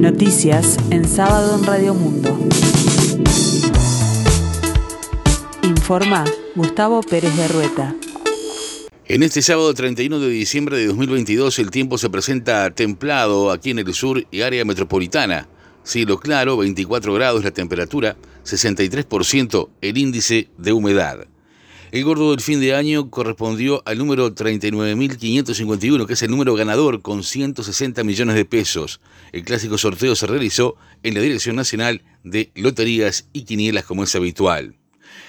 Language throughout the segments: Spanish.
Noticias en sábado en Radio Mundo. Informa Gustavo Pérez de Rueta. En este sábado 31 de diciembre de 2022 el tiempo se presenta templado aquí en el sur y área metropolitana. Cielo claro, 24 grados la temperatura, 63% el índice de humedad. El gordo del fin de año correspondió al número 39.551, que es el número ganador con 160 millones de pesos. El clásico sorteo se realizó en la Dirección Nacional de Loterías y Quinielas como es habitual.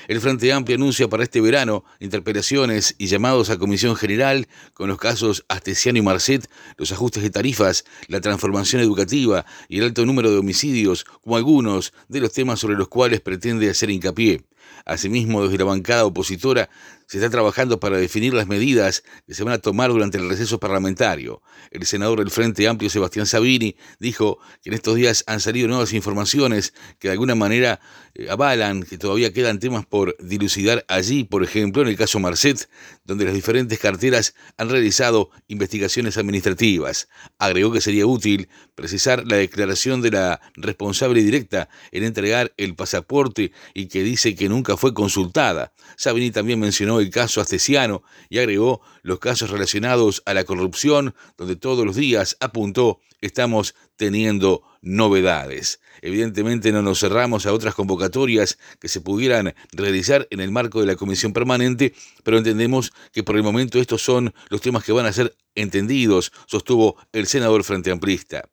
El Frente Amplio anuncia para este verano interpelaciones y llamados a Comisión General con los casos Astesiano y Marcet, los ajustes de tarifas, la transformación educativa y el alto número de homicidios como algunos de los temas sobre los cuales pretende hacer hincapié. Asimismo, desde la bancada opositora se está trabajando para definir las medidas que se van a tomar durante el receso parlamentario. El senador del Frente Amplio, Sebastián Sabini, dijo que en estos días han salido nuevas informaciones que de alguna manera eh, avalan que todavía quedan temas por dilucidar allí, por ejemplo, en el caso Marcet, donde las diferentes carteras han realizado investigaciones administrativas. Agregó que sería útil precisar la declaración de la responsable directa en entregar el pasaporte y que dice que nunca fue consultada. Sabini también mencionó el caso Astesiano y agregó los casos relacionados a la corrupción, donde todos los días apuntó estamos teniendo novedades. Evidentemente no nos cerramos a otras convocatorias que se pudieran realizar en el marco de la comisión permanente, pero entendemos que por el momento estos son los temas que van a ser entendidos, sostuvo el senador frente amplista.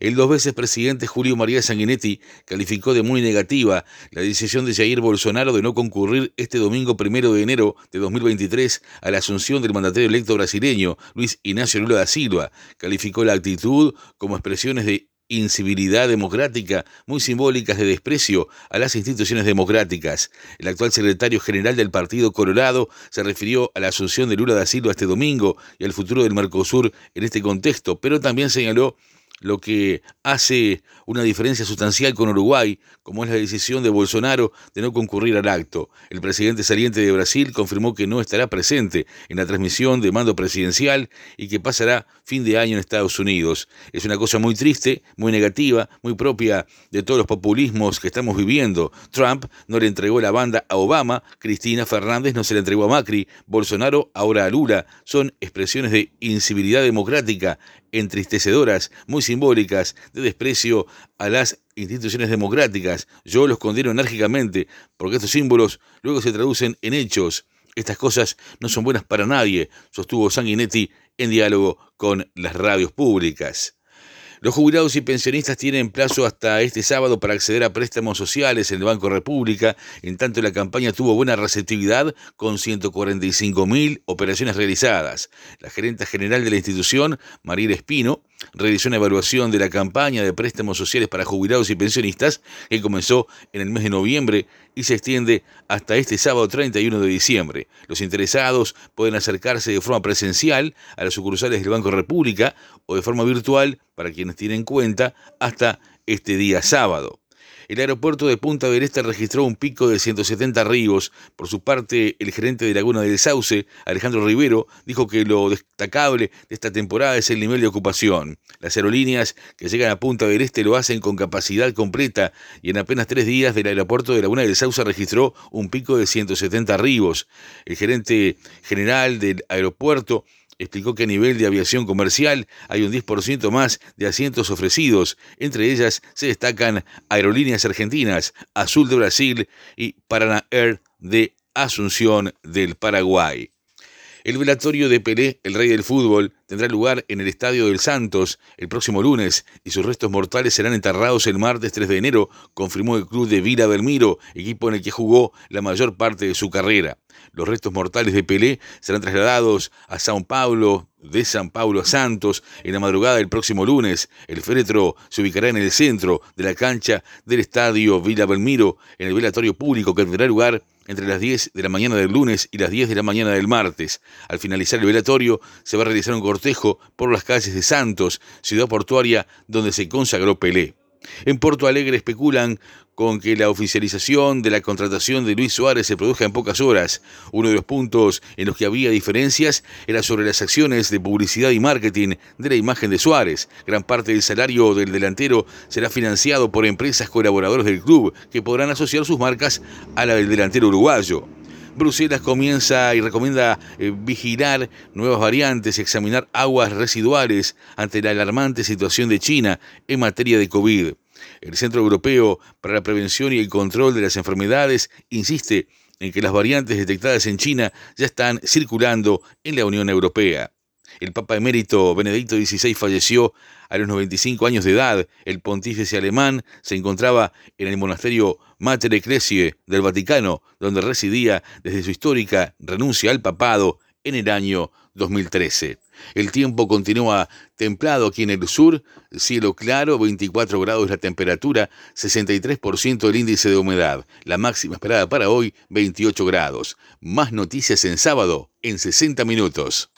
El dos veces presidente Julio María Sanguinetti calificó de muy negativa la decisión de Jair Bolsonaro de no concurrir este domingo primero de enero de 2023 a la asunción del mandatario electo brasileño Luis Ignacio Lula da Silva. Calificó la actitud como expresiones de incivilidad democrática muy simbólicas de desprecio a las instituciones democráticas. El actual secretario general del Partido Colorado se refirió a la asunción de Lula da Silva este domingo y al futuro del Mercosur en este contexto, pero también señaló lo que hace una diferencia sustancial con Uruguay, como es la decisión de Bolsonaro de no concurrir al acto. El presidente saliente de Brasil confirmó que no estará presente en la transmisión de mando presidencial y que pasará fin de año en Estados Unidos. Es una cosa muy triste, muy negativa, muy propia de todos los populismos que estamos viviendo. Trump no le entregó la banda a Obama, Cristina Fernández no se la entregó a Macri, Bolsonaro ahora a Lula. Son expresiones de incivilidad democrática entristecedoras, muy simbólicas, de desprecio a las instituciones democráticas. Yo los condeno enérgicamente, porque estos símbolos luego se traducen en hechos. Estas cosas no son buenas para nadie, sostuvo Sanguinetti en diálogo con las radios públicas. Los jubilados y pensionistas tienen plazo hasta este sábado para acceder a préstamos sociales en el Banco República, en tanto la campaña tuvo buena receptividad con 145.000 operaciones realizadas. La gerenta general de la institución, Mariela Espino, realizó una evaluación de la campaña de préstamos sociales para jubilados y pensionistas que comenzó en el mes de noviembre y se extiende hasta este sábado 31 de diciembre. Los interesados pueden acercarse de forma presencial a las sucursales del Banco República o de forma virtual para quienes tienen cuenta hasta este día sábado. El aeropuerto de Punta del Este registró un pico de 170 arribos. Por su parte, el gerente de Laguna del Sauce, Alejandro Rivero, dijo que lo destacable de esta temporada es el nivel de ocupación. Las aerolíneas que llegan a Punta del Este lo hacen con capacidad completa y en apenas tres días del aeropuerto de Laguna del Sauce registró un pico de 170 arribos. El gerente general del aeropuerto explicó que a nivel de aviación comercial hay un 10% más de asientos ofrecidos. Entre ellas se destacan Aerolíneas Argentinas, Azul de Brasil y Paraná Air de Asunción del Paraguay. El velatorio de Pelé, el rey del fútbol, tendrá lugar en el Estadio del Santos el próximo lunes y sus restos mortales serán enterrados el martes 3 de enero, confirmó el club de Vila Belmiro, equipo en el que jugó la mayor parte de su carrera. Los restos mortales de Pelé serán trasladados a Sao Paulo, de San Paulo a Santos, en la madrugada del próximo lunes. El féretro se ubicará en el centro de la cancha del estadio Vila Belmiro, en el velatorio público que tendrá lugar entre las 10 de la mañana del lunes y las 10 de la mañana del martes. Al finalizar el velatorio, se va a realizar un cortejo por las calles de Santos, ciudad portuaria donde se consagró Pelé. En Porto Alegre especulan con que la oficialización de la contratación de Luis Suárez se produzca en pocas horas. Uno de los puntos en los que había diferencias era sobre las acciones de publicidad y marketing de la imagen de Suárez. Gran parte del salario del delantero será financiado por empresas colaboradoras del club que podrán asociar sus marcas a la del delantero uruguayo. Bruselas comienza y recomienda eh, vigilar nuevas variantes y examinar aguas residuales ante la alarmante situación de China en materia de COVID. El Centro Europeo para la Prevención y el Control de las Enfermedades insiste en que las variantes detectadas en China ya están circulando en la Unión Europea. El Papa emérito Benedicto XVI falleció a los 95 años de edad. El pontífice alemán se encontraba en el monasterio Mater Ecclesiae del Vaticano, donde residía desde su histórica renuncia al papado en el año 2013. El tiempo continúa templado aquí en el sur, cielo claro, 24 grados la temperatura, 63% el índice de humedad. La máxima esperada para hoy, 28 grados. Más noticias en sábado, en 60 minutos.